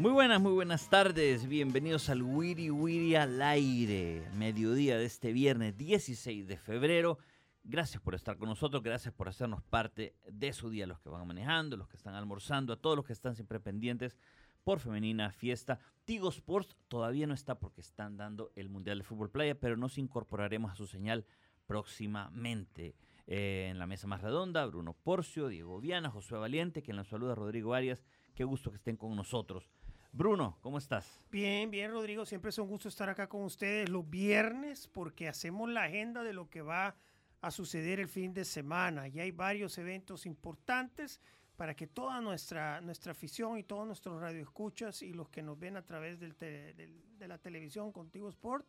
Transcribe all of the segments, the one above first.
Muy buenas, muy buenas tardes. Bienvenidos al Wiri Wiri al aire. Mediodía de este viernes 16 de febrero. Gracias por estar con nosotros, gracias por hacernos parte de su día, los que van manejando, los que están almorzando, a todos los que están siempre pendientes por Femenina Fiesta. Tigo Sports todavía no está porque están dando el Mundial de Fútbol Playa, pero nos incorporaremos a su señal próximamente. Eh, en la mesa más redonda, Bruno Porcio, Diego Viana, Josué Valiente, quien los saluda, Rodrigo Arias. Qué gusto que estén con nosotros. Bruno, ¿cómo estás? Bien, bien, Rodrigo. Siempre es un gusto estar acá con ustedes los viernes porque hacemos la agenda de lo que va a suceder el fin de semana. Y hay varios eventos importantes para que toda nuestra, nuestra afición y todos nuestros radioescuchas y los que nos ven a través del de la televisión Contigo Sport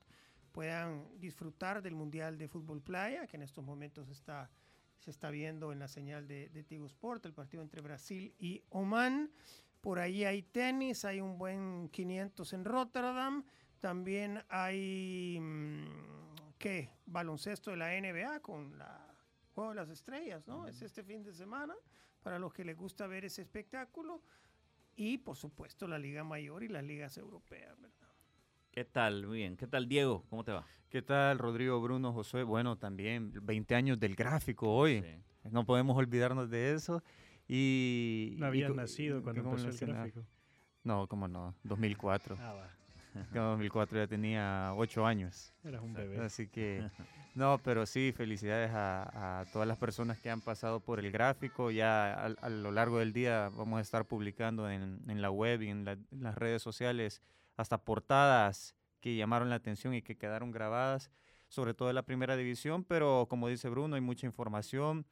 puedan disfrutar del Mundial de Fútbol Playa, que en estos momentos está, se está viendo en la señal de, de Tigo Sport, el partido entre Brasil y Oman. Por ahí hay tenis, hay un buen 500 en Rotterdam. También hay, mm, ¿qué? Baloncesto de la NBA con la Juego de las Estrellas, ¿no? Es este fin de semana para los que les gusta ver ese espectáculo. Y, por supuesto, la Liga Mayor y las ligas europeas, ¿verdad? ¿Qué tal? Muy bien. ¿Qué tal, Diego? ¿Cómo te va? ¿Qué tal, Rodrigo, Bruno, Josué? Bueno, también 20 años del gráfico hoy. Sí. No podemos olvidarnos de eso. Y, No habías nacido cuando ¿cómo empezó el gráfico. No, cómo no, 2004. Ah, va. En 2004 ya tenía 8 años. Eras un bebé. Así que, no, pero sí, felicidades a, a todas las personas que han pasado por el gráfico. Ya a, a lo largo del día vamos a estar publicando en, en la web y en, la- en las redes sociales hasta portadas que llamaron la atención y que quedaron grabadas, sobre todo de la primera división, pero como dice Bruno, hay mucha información.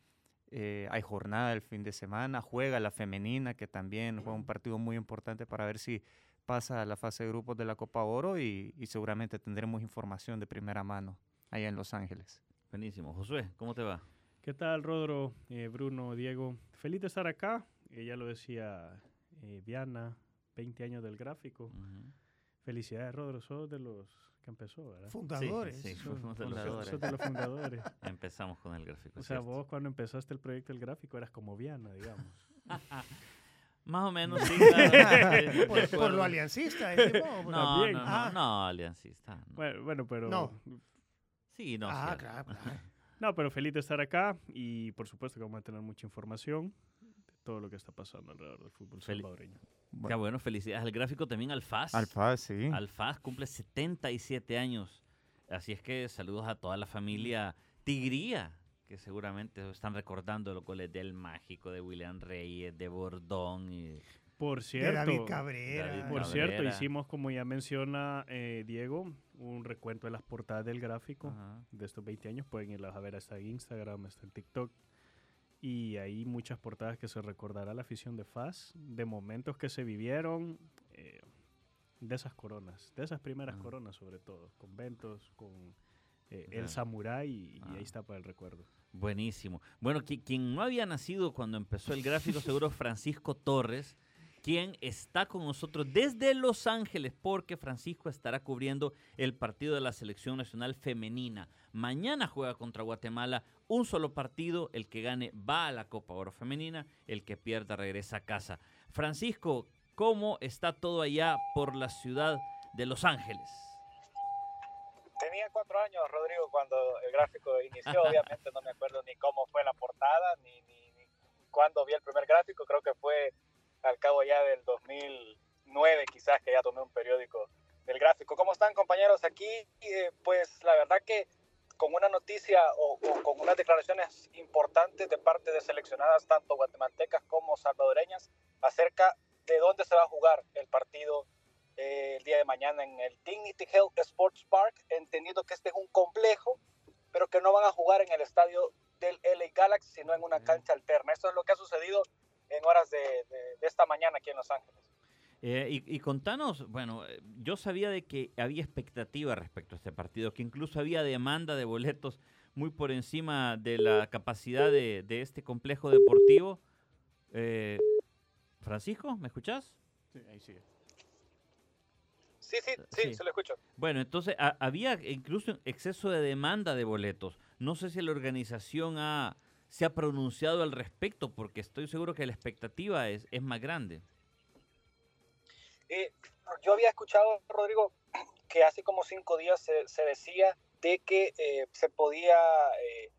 Eh, hay jornada el fin de semana, juega la femenina, que también juega un partido muy importante para ver si pasa a la fase de grupos de la Copa Oro y, y seguramente tendremos información de primera mano allá en Los Ángeles. Buenísimo. Josué, ¿cómo te va? ¿Qué tal, Rodro, eh, Bruno, Diego? Feliz de estar acá. Eh, ya lo decía eh, Viana, 20 años del gráfico. Felicidades, Rodro. Sos de los que empezó, ¿verdad? Fundadores. Sí, fuimos de sos fundadores. de los fundadores. Empezamos con el gráfico. o sea, ¿cierto? vos cuando empezaste el proyecto del gráfico eras como Viana, digamos. Más o menos, sí. claro, sí, de Por, por lo aliancista, decimos, No, También. no, no, Ah. no, aliancista. no. bueno, bueno, pero... No. Sí, no. ah, claro, claro. No, pero feliz de estar acá y por supuesto que vamos a tener mucha información todo lo que está pasando alrededor del fútbol Fel- salvadoreño. Qué bueno, felicidades al gráfico también al FAS. Alfa, sí. Al FAS cumple 77 años. Así es que saludos a toda la familia Tigría, que seguramente están recordando los goles del Mágico, de William Reyes, de Bordón. Y... Por De cierto, David Cabrera. David Por Cabrera. cierto, hicimos, como ya menciona eh, Diego, un recuento de las portadas del gráfico Ajá. de estos 20 años. Pueden irlas a ver, está en Instagram, está en TikTok. Y hay muchas portadas que se recordará la afición de FAS, de momentos que se vivieron, eh, de esas coronas, de esas primeras coronas sobre todo, conventos, con eh, el samurái y, y Ah. ahí está para el recuerdo. Buenísimo. Bueno, qui- quien no había nacido cuando empezó el gráfico, seguro Francisco Torres, quien está con nosotros desde Los Ángeles, porque Francisco estará cubriendo el partido de la selección nacional femenina. Mañana juega contra Guatemala, un solo partido, el que gane va a la Copa Oro Femenina, el que pierda regresa a casa. Francisco, ¿cómo está todo allá por la ciudad de Los Ángeles? Tenía cuatro años, Rodrigo, cuando el gráfico inició. Obviamente no me acuerdo ni cómo fue la portada, ni, ni, ni cuándo vi el primer gráfico. Creo que fue al cabo ya del 2009, quizás, que ya tomé un periódico del gráfico. ¿Cómo están compañeros? Aquí, eh, pues la verdad que con una noticia o, o con unas declaraciones importantes de parte de seleccionadas tanto guatemaltecas como salvadoreñas acerca de dónde se va a jugar el partido eh, el día de mañana en el Dignity Health Sports Park, entendiendo que este es un complejo, pero que no van a jugar en el estadio del LA Galaxy, sino en una cancha alterna. Esto es lo que ha sucedido en horas de, de- de esta mañana aquí en Los Ángeles. Eh, y, y contanos, bueno, eh, yo sabía de que había expectativa respecto a este partido, que incluso había demanda de boletos muy por encima de la capacidad de, de este complejo deportivo. Eh, Francisco, ¿me escuchás? Sí, ahí sigue. Sí, sí, sí, Sí. se lo escucho. Bueno, entonces ha- había incluso exceso de demanda de boletos. No sé si la organización ha, se ha pronunciado al respecto, porque estoy seguro que la expectativa es, es más grande. Eh, yo había escuchado, Rodrigo, que hace como cinco días se, decía de que eh, se podía eh,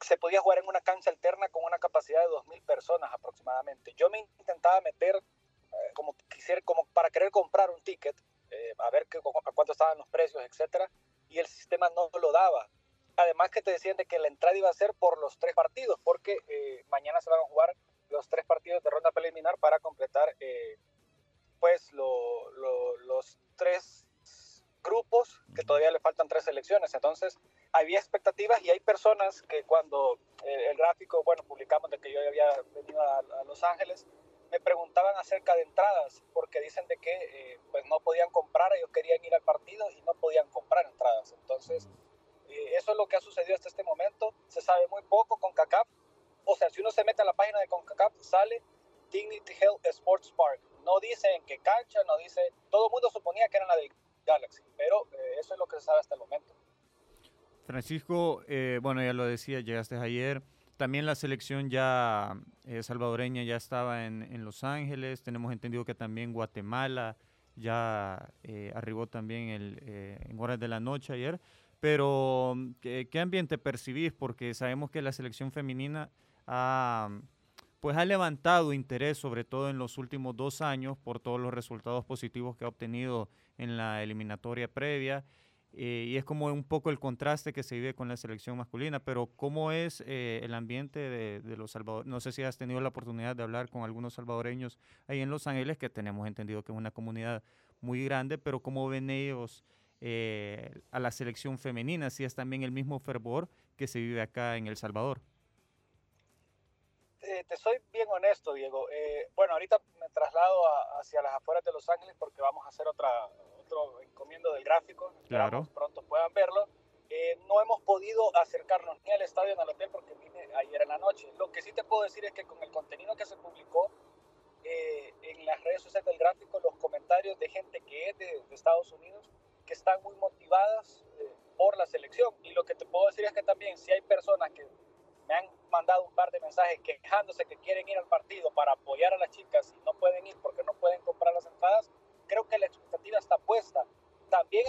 se podía jugar en una cancha alterna con una capacidad de 2.000 personas aproximadamente. Yo me intentaba meter como quisiera, como para querer comprar un ticket, a ver qué, a cuánto estaban los precios, etcétera, y el sistema no lo daba. Además que te decían de que la entrada iba a ser por los tres partidos, porque eh, mañana se van a jugar los tres partidos de ronda preliminar para completar eh, pues lo- lo- los tres grupos que todavía le faltan tres selecciones. Entonces, había expectativas y hay personas que cuando eh, el gráfico, bueno, publicamos de que yo había venido a, a Los Ángeles, me preguntaban acerca de entradas, porque dicen de que eh, pues no podían comprar, ellos querían ir al partido y no podían comprar entradas. Entonces, eso es lo que ha sucedido hasta este momento. Se sabe muy poco con CACAF. O sea, si uno se mete a la página de CONCACAF, sale Dignity Health Sports Park. No dice en qué cancha, no dice... Todo el mundo suponía que era la del Galaxy, pero eh, eso es lo que se sabe hasta el momento. Francisco, eh, bueno, ya lo decía, llegaste ayer. También la selección ya eh, salvadoreña ya estaba en, en Los Ángeles. Tenemos entendido que también Guatemala ya eh, arribó también el, eh, en horas de la noche ayer. Pero, mm, ¿qué, ambiente percibís? Porque sabemos que la selección femenina ha, pues ha levantado interés, sobre todo en los últimos dos años, por todos los resultados positivos que ha obtenido en la eliminatoria previa. Eh, y es como un poco el contraste que se vive con la selección masculina, pero ¿cómo es eh, el ambiente de, de los salvadoreños? No sé si has tenido la oportunidad de hablar con algunos salvadoreños ahí en Los Ángeles, que tenemos entendido que es una comunidad muy grande, pero ¿cómo ven ellos eh, a la selección femenina? Si es también el mismo fervor que se vive acá en El Salvador. Eh, te soy bien honesto, Diego. Eh, bueno, ahorita me traslado a- hacia las afueras de Los Ángeles porque vamos a hacer otra, otro encomiendo del gráfico. Claro. Pronto puedan verlo. Eh, no hemos podido acercarnos ni al estadio ni al hotel porque vine ayer en la noche. Lo que sí te puedo decir es que con el contenido que se publicó eh, en las redes sociales del gráfico, los comentarios de gente que es de, de Estados Unidos, que están muy motivadas eh, por la selección. Y lo que te puedo decir es que también si hay personas que me han mandado un par de mensajes quejándose que quieren ir al partido para apoyar a las chicas y no pueden ir porque no pueden comprar las entradas, creo que la expectativa está puesta. También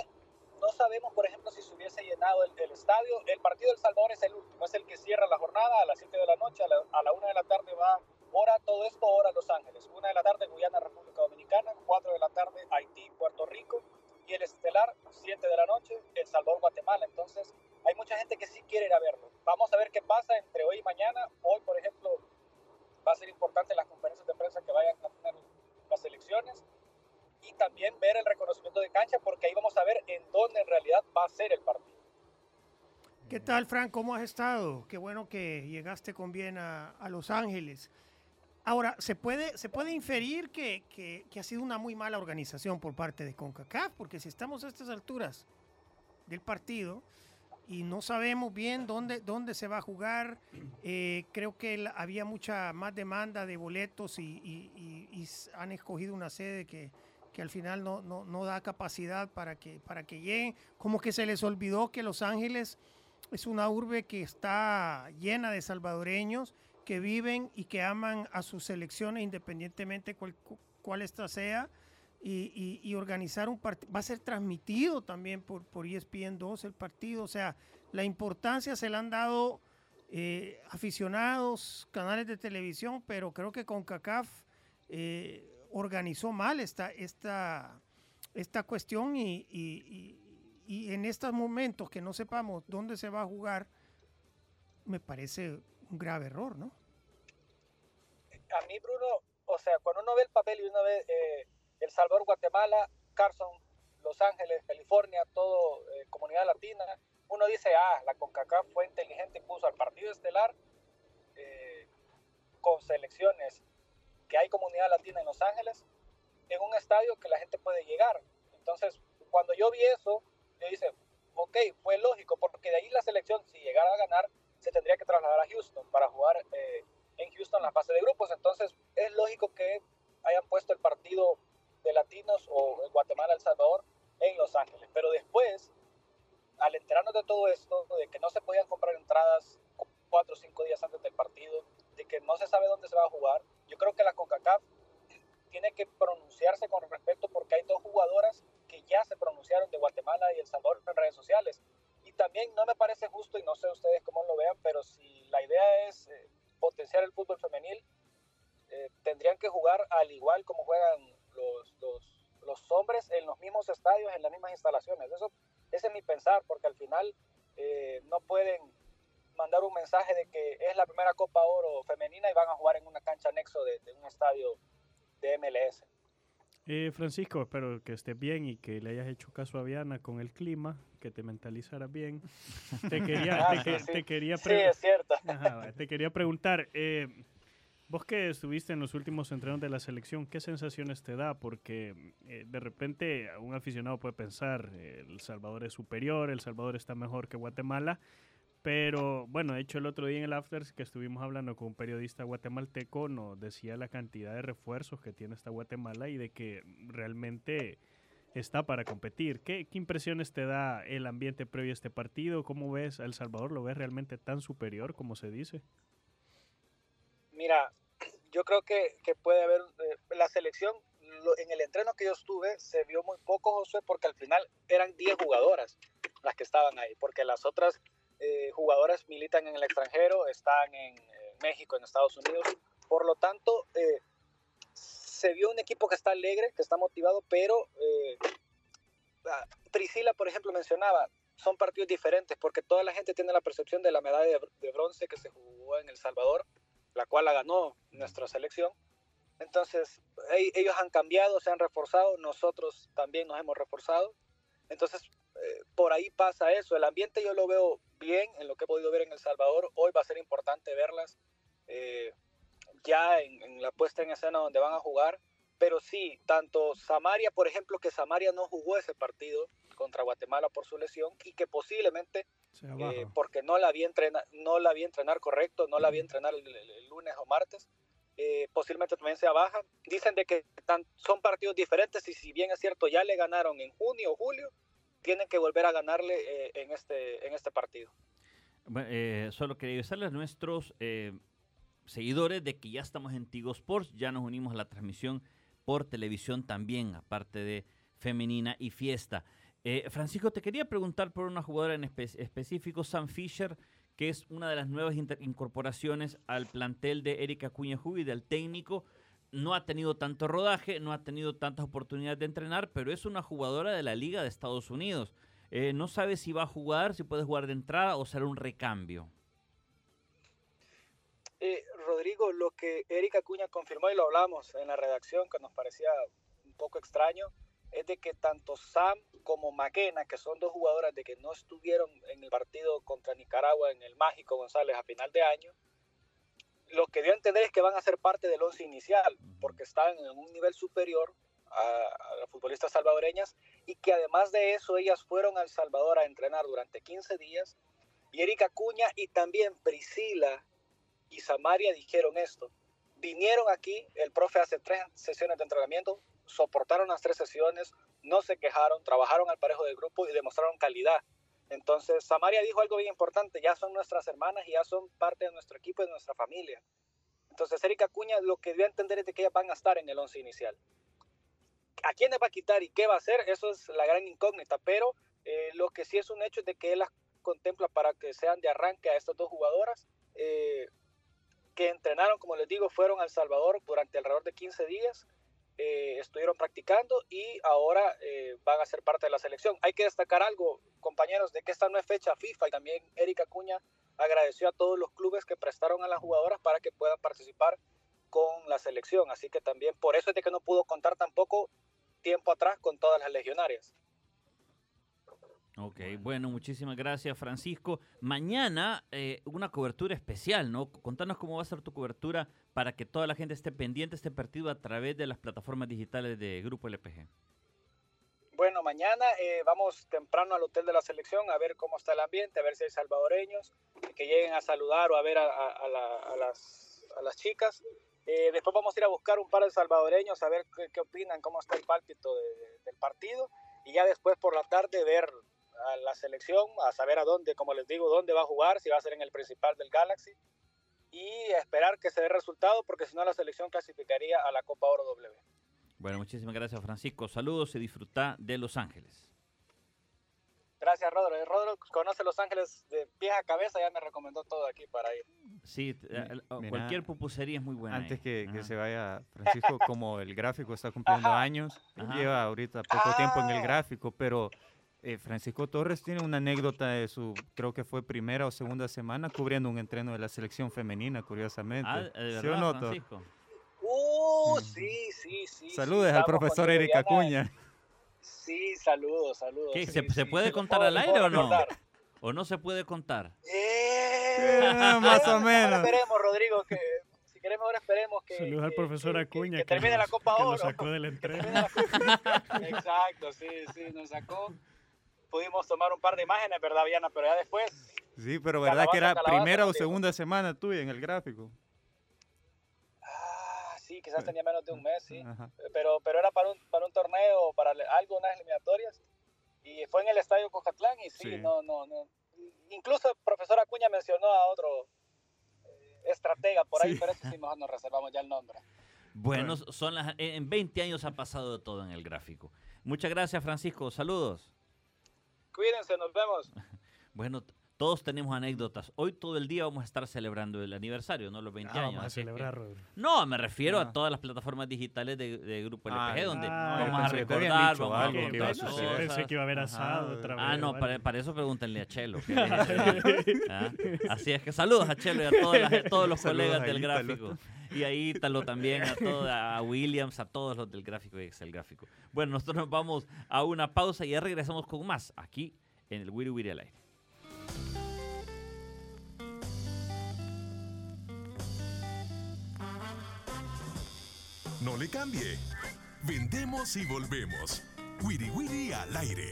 no sabemos, por ejemplo, si se hubiese llenado el, el estadio. El partido del Salvador es el último, es el que cierra la jornada a las 7 de la noche, a la, a la 1 de la tarde va hora todo esto, hora Los Ángeles. 1 de la tarde Guyana, República Dominicana, 4 de la tarde Haití, Puerto Rico y el estelar 7 de la noche El Salvador, Guatemala. Entonces hay mucha gente que sí quiere ir a verlo. Vamos a ver qué pasa entre hoy y mañana. Hoy, por ejemplo, va a ser importante las conferencias de prensa que vayan a tener las elecciones y también ver el reconocimiento de cancha porque ahí vamos a ver en dónde en realidad va a ser el partido. ¿Qué tal, Frank? ¿Cómo has estado? Qué bueno que llegaste con bien a, a Los Ángeles. Ahora, ¿se puede, se puede inferir que, que- ha sido una muy mala organización por parte de CONCACAF? Porque si estamos a estas alturas del partido y no sabemos bien dónde, dónde se va a jugar, eh, creo que había mucha más demanda de boletos y, han escogido una sede que, que al final no, no, no da capacidad para que, para que lleguen. Como que se les olvidó que Los Ángeles es una urbe que está llena de salvadoreños que viven y que aman a sus selecciones independientemente cuál, cu- cuál esta sea. Y, organizar un partido, va a ser transmitido también por, por ESPN 2 el partido, o sea, la importancia se la han dado eh, aficionados, canales de televisión, pero creo que con CACAF organizó mal esta, esta, esta cuestión y en estos momentos que no sepamos dónde se va a jugar, me parece un grave error, ¿no? a mí, Bruno, o sea, cuando uno ve el papel y uno ve eh, El Salvador, Guatemala, Carson, Los Ángeles, California, todo eh, comunidad latina, uno dice, ah, la CONCACAF fue inteligente y puso al partido estelar eh, con selecciones que hay comunidad latina en Los Ángeles en un estadio que la gente puede llegar. Entonces, cuando yo vi eso, yo dije, ok, fue lógico, porque de ahí la selección, si llegara a ganar, se tendría que trasladar a Houston para jugar eh, en Houston la fase de grupos. Entonces, es lógico que hayan puesto el partido de latinos o en Guatemala, El Salvador en Los Ángeles. Pero después, al enterarnos de todo esto, de que no se podían comprar entradas cuatro o cinco días antes del partido, de que no se sabe dónde se va a jugar, yo creo que la CONCACAF tiene que pronunciarse con respecto porque hay dos jugadoras que ya se pronunciaron de Guatemala y El Salvador en redes sociales. También no me parece justo, y no sé ustedes cómo lo vean, pero si la idea es eh, potenciar el fútbol femenil, eh, tendrían que jugar al igual como juegan los, los, los hombres en los mismos estadios, en las mismas instalaciones. Eso, ese es mi pensar, porque al final eh, no pueden mandar un mensaje de que es la primera Copa Oro femenina y van a jugar en una cancha anexo de un estadio de MLS. Eh, Francisco, espero que estés bien y que le hayas hecho caso a Viana con el clima, que te mentalizaras bien. Te quería, Ah, te, sí, sí. quería Sí, pre- es cierto. Ajá, va, te quería preguntar, eh, vos que estuviste en los últimos entrenos de la selección, ¿qué sensaciones te da? Porque eh, de repente un aficionado puede pensar, eh, El Salvador es superior, El Salvador está mejor que Guatemala, pero bueno, de hecho el otro día en el Afters que estuvimos hablando con un periodista guatemalteco, nos decía la cantidad de refuerzos que tiene esta Guatemala y de que realmente está para competir. ¿Qué, qué impresiones te da el ambiente previo a este partido? ¿Cómo ves a El Salvador? ¿Lo ves realmente tan superior como se dice? Mira, yo creo que, que puede haber eh, la selección. lo- en el entreno que yo estuve se vio muy poco, Josué, porque al final eran 10 jugadoras las que estaban ahí, porque las otras eh, jugadoras militan en el extranjero, están en eh, México, en Estados Unidos. Por lo tanto, eh, se vio un equipo que está alegre, que está motivado, pero eh, Priscila, por ejemplo, mencionaba, son partidos diferentes, porque toda la gente tiene la percepción de la medalla de, br- de bronce que se jugó en El Salvador, la cual la ganó nuestra selección. Entonces, ellos han cambiado, se han reforzado, nosotros también nos hemos reforzado. Entonces, eh, por ahí pasa eso. El ambiente yo lo veo bien en lo que he podido ver en El Salvador. Hoy va a ser importante verlas eh, ya en, en la puesta en escena donde van a jugar. Pero sí, tanto Samaria, por ejemplo, que Samaria no jugó ese partido contra Guatemala por su lesión y que posiblemente eh, porque no la vi entrenar, no la vi entrenar correcto, no la vi entrenar el, el- el lunes o martes, eh, posiblemente también sea baja. Dicen de que tan- son partidos diferentes y si bien es cierto ya le ganaron en junio o julio, tienen que volver a ganarle eh, en este en este partido. Eh, solo quería avisarles a nuestros eh, seguidores de que ya estamos en Tigo Sports, ya nos unimos a la transmisión por televisión también, aparte de femenina y fiesta. Eh, Francisco, te quería preguntar por una jugadora en espe- específico, Sam Fisher, que es una de las nuevas incorporaciones al plantel de Erika Cuña Jubi, del técnico. No ha tenido tanto rodaje, no ha tenido tantas oportunidades de entrenar, pero es una jugadora de la Liga de Estados Unidos. Eh, no sabe si va a jugar, si puede jugar de entrada o será un recambio. Eh, Rodrigo, lo que Erika Cuña confirmó y lo hablamos en la redacción, que nos parecía un poco extraño, es de que tanto Sam como Maquena, que son dos jugadoras de que no estuvieron en el partido contra Nicaragua en el Mágico González a final de año, lo que dio a entender es que van a ser parte del once inicial, porque están en un nivel superior a, a las futbolistas salvadoreñas y que además de eso ellas fueron a El Salvador a entrenar durante 15 días y Erika Cuña y también Priscila y Samaria dijeron esto. Vinieron aquí, el profe hace tres sesiones de entrenamiento, soportaron las tres sesiones, no se quejaron, trabajaron al parejo del grupo y demostraron calidad. Entonces, Samaria dijo algo bien importante, ya son nuestras hermanas y ya son parte de nuestro equipo y de nuestra familia. Entonces, Erika Cuña lo que dio a entender es de que ellas van a estar en el once inicial. ¿A quiénes va a quitar y qué va a hacer? Eso es la gran incógnita, pero eh, lo que sí es un hecho es de que él las contempla para que sean de arranque a estas dos jugadoras. Eh, que entrenaron, como les digo, fueron a El Salvador durante alrededor de 15 días eh, estuvieron practicando y ahora eh, van a ser parte de la selección. Hay que destacar algo, compañeros, de que esta no es fecha FIFA y también Erika Cuña agradeció a todos los clubes que prestaron a las jugadoras para que puedan participar con la selección. Así que también por eso es de que no pudo contar tampoco tiempo atrás con todas las legionarias. Ok, bueno, muchísimas gracias Francisco. Mañana eh, una cobertura especial, ¿no? Contanos cómo va a ser tu cobertura para que toda la gente esté pendiente de este partido a través de las plataformas digitales de Grupo LPG. Bueno, mañana eh, vamos temprano al hotel de la selección a ver cómo está el ambiente, a ver si hay salvadoreños que lleguen a saludar o a ver a, a- a la- a las, a las chicas. Eh, después vamos a ir a buscar un par de salvadoreños a ver qué, qué opinan, cómo está el pálpito de- del partido. Y ya después por la tarde ver a la selección, a saber a dónde, como les digo, dónde va a jugar, si va a ser en el principal del Galaxy. Y esperar que se dé resultado porque si no la selección clasificaría a la Copa Oro W. Bueno, muchísimas gracias Francisco. Saludos y disfruta de Los Ángeles. Gracias, Rodro. Eh, Rodro conoce Los Ángeles de pies a cabeza, ya me recomendó todo aquí para ir. Sí, eh, mira, cualquier pupusería es muy buena. Antes ahí. que, que se vaya Francisco, como el gráfico está cumpliendo Ajá. años, Ajá. lleva ahorita poco tiempo en el Ah. gráfico, pero eh, Francisco Torres tiene una anécdota de su, creo que fue primera o segunda semana, cubriendo un entreno de la selección femenina, curiosamente. Ah, ¿de ¿Sí o no? Francisco? Uh, Mm. sí, sí, sí. Saludes sí, al profesor contigo, Erika Diana. Cuña. Sí, saludos, saludos. ¿Qué, sí, se, puede contar puedo- al aire o no? ¿O no se puede contar? Eh, más o mejor menos. Esperemos, Rodrigo, que si queremos ahora esperemos que. Saludos al que- profesor que- que- Acuña Que, termine la Copa que lo Oro. sacó del Que entreno. termine la Copa- Exacto, sí, sí, nos sacó. Pudimos tomar un par de imágenes, ¿verdad, Viana? Pero ya después. Sí, pero verdad que era calabaza primera o segunda semana tuya en el gráfico. Ah, sí, quizás tenía menos de un mes, sí. Ajá. pero, pero era para un, para un torneo, para algo, unas eliminatorias. Y fue en el estadio Cojatlán y sí, Sí. no, no, no. Incluso el profesor Acuña mencionó a otro eh, estratega por ahí, Sí. pero ese sí mejor nos reservamos ya el nombre. Bueno, son las, en 20 años ha pasado de todo en el gráfico. Muchas gracias, Francisco. Saludos. Cuídense, nos vemos. Bueno, todos tenemos anécdotas. Hoy todo el día vamos a estar celebrando el aniversario, ¿no? Los 20 Ah, años. vamos a así es que- celebrar. No, me refiero Ah. a todas las plataformas digitales de, de Grupo Ah, LPG, donde ah, vamos yo a recordar, dicho vamos a algo Ok, que iba a contar bueno, suceder. sí, pensé que iba a haber Ajá. asado otra vez. Ah, no, para, eso pregúntenle a Chelo. que- Ah, Así es que saludos a Chelo y a todas las- todos los Saludos colegas del gráfico. Y a Ítalo también, a, todo- a Williams, a todos los del gráfico y Excel gráfico. Bueno, nosotros nos vamos a una pausa y ya regresamos con más aquí en el Wiri Wiri al aire. No le cambie. Vendemos y volvemos. Wiri Wiri al aire.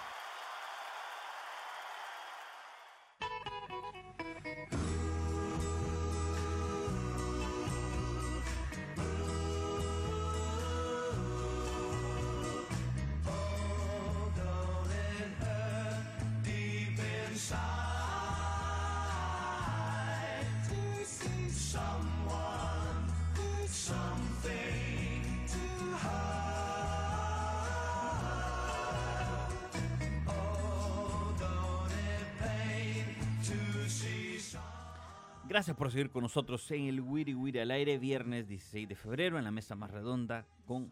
Gracias por seguir con nosotros en el Wiri Wiri al aire, viernes 16 de febrero, en la mesa más redonda con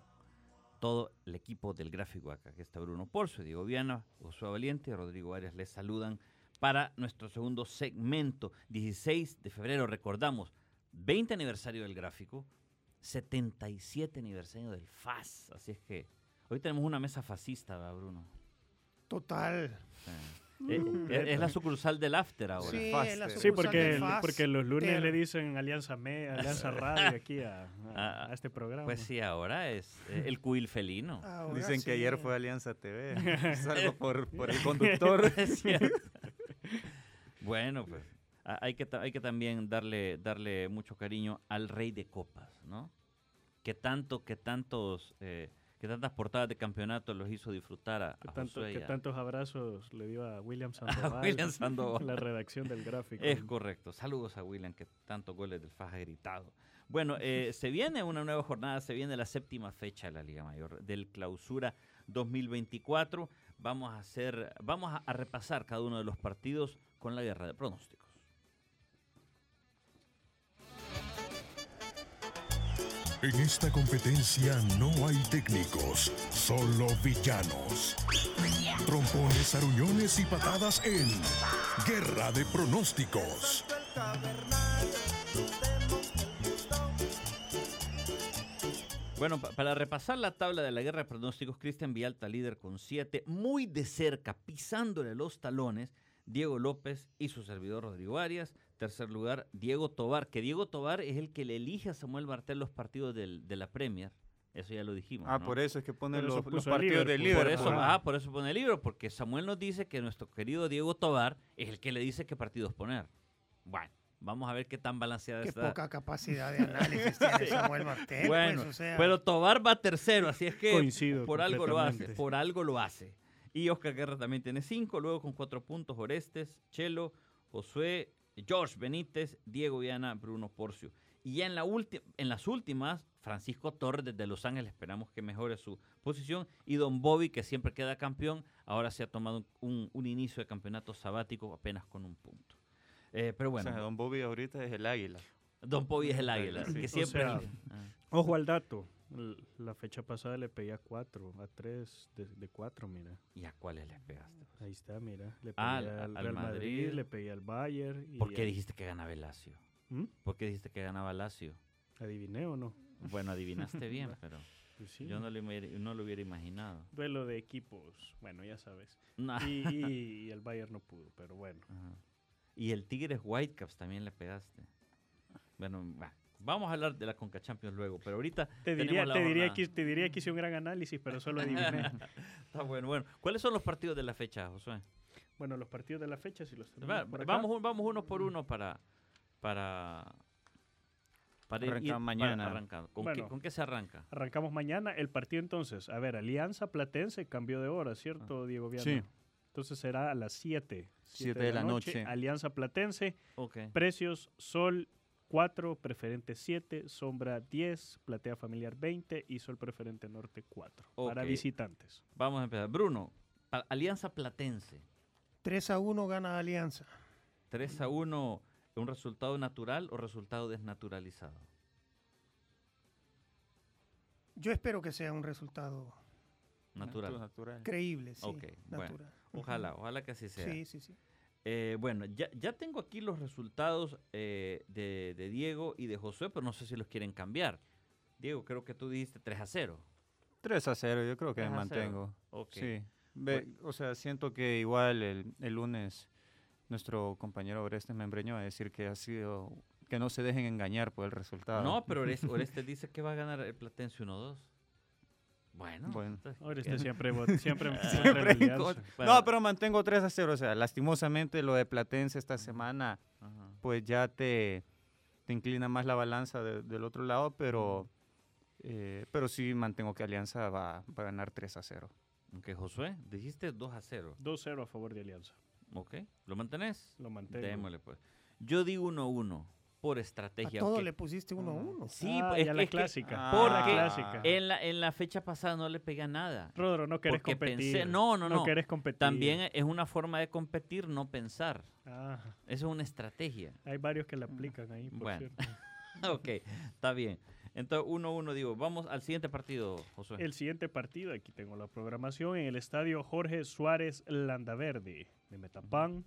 todo el equipo del gráfico acá. que está Bruno Porcio, Diego Viana, Josué Valiente, Rodrigo Arias les saludan para nuestro segundo segmento. 16 de febrero, recordamos, 20 aniversario del gráfico, 77 aniversario del FAS. Así es que hoy tenemos una mesa fascista, ¿verdad, Bruno? Total. Sí. Eh, eh, es la sucursal del After ahora. Sí, Fast, es la. Sí, sucursal porque, porque los lunes le dicen Alianza Me, Alianza Radio aquí a, a- Ah, a este programa. Pues sí, ahora es eh, el cuil felino. Ahora Dicen que ayer fue Alianza TV. Salgo por, por el conductor. Es cierto. bueno, pues hay que, hay que también darle, darle mucho cariño al rey de copas, ¿no? Que tanto, que tantos, eh, que tantas portadas de campeonato los hizo disfrutar a, ¿Qué, a tanto- a- tantos abrazos le dio a William Sandoval? William Sandoval. La redacción del gráfico. Es correcto. Saludos a William, que tantos goles del Faja ha gritado. Bueno, eh, se viene una nueva jornada, se viene la séptima fecha de la Liga Mayor del Clausura 2024. Vamos a hacer, vamos a, a repasar cada uno de los partidos con la guerra de pronósticos. En esta competencia no hay técnicos, solo villanos. Trompones, aruñones y patadas en Guerra de Pronósticos. Bueno, pa- para repasar la tabla de la guerra de pronósticos, Cristian Vialta líder con 7, muy de cerca, pisándole los talones, Diego López y su servidor Rodrigo Arias. Tercer lugar, Diego Tobar, que Diego Tobar es el que le elige a Samuel Bartel los partidos del- de la Premier. Eso ya lo dijimos. Ah, ¿no? por eso es que eso los, partidos de Liverpool. Por eso, ah, por eso pone el libro, porque Samuel nos dice que nuestro querido Diego Tobar es el que le dice qué partidos poner. Bueno, vamos a ver qué tan balanceada Qué está. poca capacidad de análisis tiene Samuel Martel. Bueno, pues, o sea, pero Tobar va tercero, así es que Coincido por algo lo hace, por algo lo hace. Y Oscar Guerra también tiene cinco, luego con cuatro puntos Orestes, Chelo, Josué, George Benítez, Diego Viana, Bruno Porcio. Y ya en, la en las últimas, Francisco Torres desde Los Ángeles, esperamos que mejore su posición. Y Don Bobby, que siempre queda campeón, ahora se ha tomado un, inicio de campeonato sabático apenas con un punto. Eh, pero bueno, O sea, Don Bobby ahorita es el águila. Don Bobby es el águila, Sí, que o siempre... sea, Ah. Ojo al dato. La fecha pasada le pegué a 4, a 3 de 4, mira. ¿Y a cuáles les pegaste? Ahí está, mira. Le pegué Ah, al- al, al Real Madrid, Madrid. le pegué al Bayern. Y ¿Por qué dijiste que ganaba el Lazio? ¿Mm? ¿Por qué dijiste que ganaba Lazio? ¿Adiviné o no? Bueno, adivinaste bien, pero Pues sí. yo no lo, no lo hubiera imaginado. Duelo de equipos, bueno, ya sabes. Y, y- y el Bayern no pudo, pero bueno. Ajá. Y el Tigres Whitecaps también le pegaste. Bueno, va, vamos a hablar de la Conca Champions luego, pero ahorita Te diría, la te, diría que, te diría que hice un gran análisis, pero solo adiviné. Está bueno, bueno. ¿Cuáles son los partidos de la fecha, Josué? bueno, los partidos de la fecha, si los Va- tenemos por acá. vamos, vamos uno por uno para para para ir- mañana. para arrancar. ¿Con, qué. ¿Con qué se arranca? Arrancamos mañana el partido entonces. A ver, Alianza Platense cambió de hora, ¿cierto, Diego Viana? Sí. Entonces será a las 7. Siete de la noche. Alianza Platense, Ok. precios Sol 4, preferente 7, Sombra 10, Platea Familiar 20 y Sol Preferente Norte 4. Para Ok. visitantes. Vamos a empezar. Bruno, Alianza Platense. 3 a 1 gana Alianza. 3 a 1, ¿un resultado natural o resultado desnaturalizado? Yo espero que sea un resultado Natural. Natural. creíble, sí. Ok, bueno, natural. Ojalá, ojalá que así sea. Sí, sí, sí. Eh, bueno, ya, ya tengo aquí los resultados eh, de, de Diego y de Josué, pero no sé si los quieren cambiar. Diego, creo que tú dijiste 3 a 0. 3 a 0, yo creo que 3 me a 0. mantengo. Sí. Ve- o sea, siento que igual el, el lunes nuestro compañero Orestes Membreño va a decir que ha sido que no se dejen engañar por el resultado. No, pero Orestes, Orestes dice que va a ganar el Platense 1-2. Bueno. Bueno. entonces, usted siempre, siempre, siempre. Bueno. No, pero mantengo 3 a 0. O sea, lastimosamente lo de Platense esta semana, Ajá. pues ya te, te inclina más la balanza de- del otro lado, pero, eh, pero sí mantengo que Alianza va, va a ganar 3 a 0. Ok, Josué, dijiste 2 a 0. 2-0 a favor de Alianza. Ok, ¿lo mantenés? Lo mantengo. Démosle pues. Yo digo 1 a 1 por A estrategia. todo aunque- le pusiste uno a uno. Sí, Ah, es, ya la es que clásica. Ah, porque la clásica. en la, en la fecha pasada no le pega nada. Rodro, no querés porque competir. pensé- no, no, no. querés competir. También es una forma de competir, no pensar. Ah, Eso es una estrategia. hay varios que la aplican ahí, por Bueno. cierto. ok, está bien. Entonces, 1 a 1, digo, vamos al siguiente partido, Josué. El siguiente partido, aquí tengo la programación, en el estadio Jorge Suárez Landaverde de Metapán,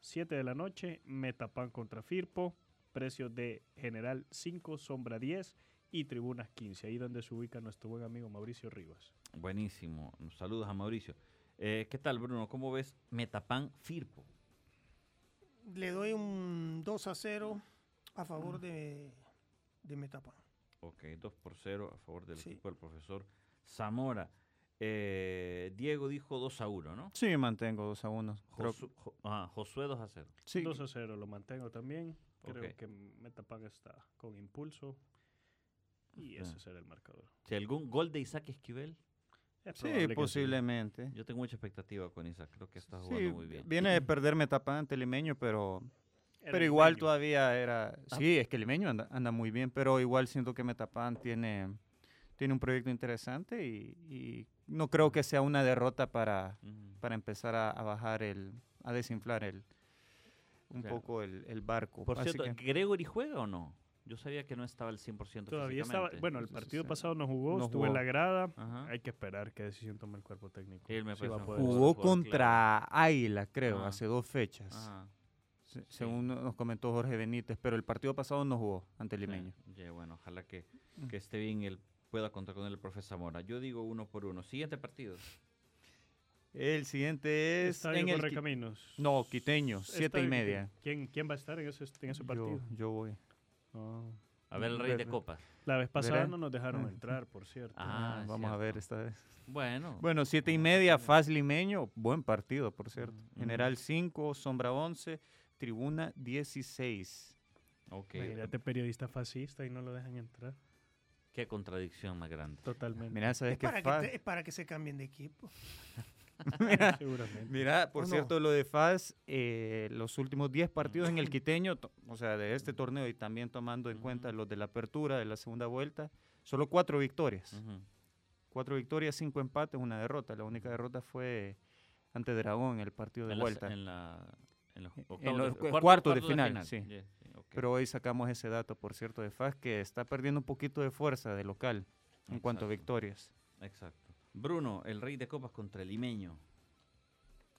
7 de la noche, Metapán contra Firpo, precio de general 5, sombra 10 y tribunas 15, ahí donde se ubica nuestro buen amigo Mauricio Rivas. Buenísimo. Saludos a Mauricio. Eh, ¿Qué tal, Bruno? ¿Cómo ves Metapan Firpo? Le doy un 2 a 0 a favor de, de Metapan. Ok, 2 por 0 a favor del Sí. equipo del profesor Zamora. Eh, Diego dijo 2 a 1, ¿no? Sí, mantengo 2 a 1. Creo- Josu- Jo- ah, Josué 2 a 0. sí, 2 a 0 lo mantengo también, creo Ok. que Metapán está con impulso y ese será el marcador. Si algún gol de Isaac Esquivel, Es sí, probable que posiblemente. yo tengo mucha expectativa con Isaac. Creo que está Sí, jugando muy bien. viene de perder Metapán ante Limeño, pero, Era pero igual limeño. todavía era... Sí, es que Limeño anda, anda muy bien, pero igual siento que Metapán tiene, tiene un proyecto interesante y, y no creo que sea una derrota para, Ujú. para empezar a, a bajar el... a desinflar el un Claro. poco el, el barco. Por Así cierto, que- ¿Gregory juega o no? Yo sabía que no estaba al 100% Todavía estaba, bueno, el Sí, partido sí. pasado no jugó, No estuvo en la grada. Ajá. Hay que esperar qué decisión tome el cuerpo técnico. Él me Si va a parece un poder jugador- Jugó contra Águila, creo, Ajá. hace dos fechas. Ajá. Según nos comentó Jorge Benítez, pero el partido pasado no jugó ante Sí, Limeño. ya, bueno, ojalá que, Mm. que esté bien él pueda contar con el profesor Zamora. Yo digo uno por uno. Siguiente partido. El siguiente es Estadio en el Correcaminos. No, Quiteño, siete Estadio y media. ¿Quién, ¿Quién va a estar en ese, en ese partido? Yo, yo voy. Ah. A ver el rey de copas. La vez pasada Veré. no nos dejaron Ah. entrar, por cierto. Ah, Vamos a ver esta vez. Bueno. Bueno, siete y media, Faz Limeño, buen partido, por cierto. Mm, General 5, Sombra 11, Tribuna 16. ok. Imagínate periodista fascista y no lo dejan entrar. Qué contradicción más grande. Totalmente. Mira, ¿sabes Es qué para, Faz? que te- es para que se cambien de equipo. Seguramente. Mira, por cierto, lo de Faz, eh, los últimos 10 partidos en el Quiteño, o sea, de este torneo y también tomando en cuenta los de la apertura de la segunda vuelta, solo cuatro victorias. Ujú. Cuatro victorias, cinco empates, una derrota. La única derrota fue ante Dragón en el partido de En la- vuelta. En, la, en los, En cuartos de final, sí. Yeah. Pero hoy sacamos ese dato, por cierto, de Faz, que está perdiendo un poquito de fuerza de local en cuanto a victorias. Exacto. Bruno, el rey de copas contra el limeño.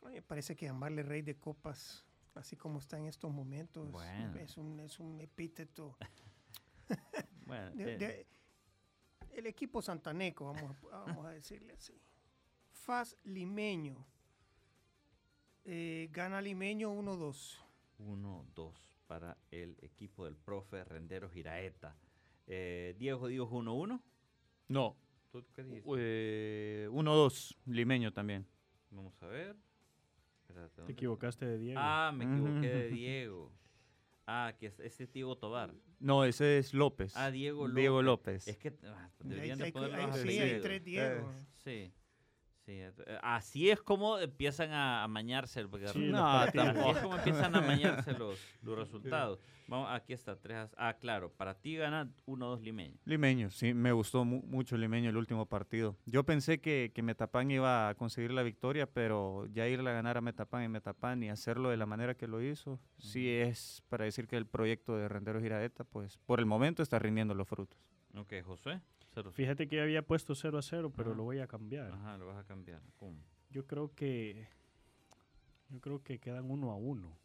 Me parece que llamarle rey de copas, así como está en estos momentos, Bueno. es, un, es un epíteto. Bueno, de- eh, de- el equipo santaneco, vamos a, vamos a decirle así. Faz Limeño. Eh, gana Limeño 1-2. 1-2 para el equipo del profe Rendero Giraeta. Eh, Diego dijo 1-1. No. ¿Tú qué dices? Eh, 1-2, Limeño también. Vamos a ver. Espérate, Te ¿dónde- equivocaste de Diego. Ah, me equivoqué de. Diego. Ah, que es, este es Diego Tobar. No, ese es López. Ah, Diego López. Diego López. Es que ah, deberían de ponerlo sí, hay tres Diego. Sí. Sí, eh, así es como empiezan a amañarse. Porque Sí, No, tampoco. es como empiezan a los, los resultados. Vamos, aquí está, 3 a- Ah, claro, para ti gana 1-2 Limeño. Limeño, sí, me gustó mu- mucho Limeño el último partido. Yo pensé que, que Metapán iba a conseguir la victoria, pero ya irle a ganar a Metapán y Metapán y hacerlo de la manera que lo hizo, sí es para decir que el proyecto de Rendero Giraeta, pues por el momento está rindiendo los frutos. Ok, José. Cero. Fíjate que había puesto 0 a 0, pero Ajá. lo voy a cambiar. Ajá, lo vas a cambiar. Pum. Yo creo que yo creo que quedan uno a uno.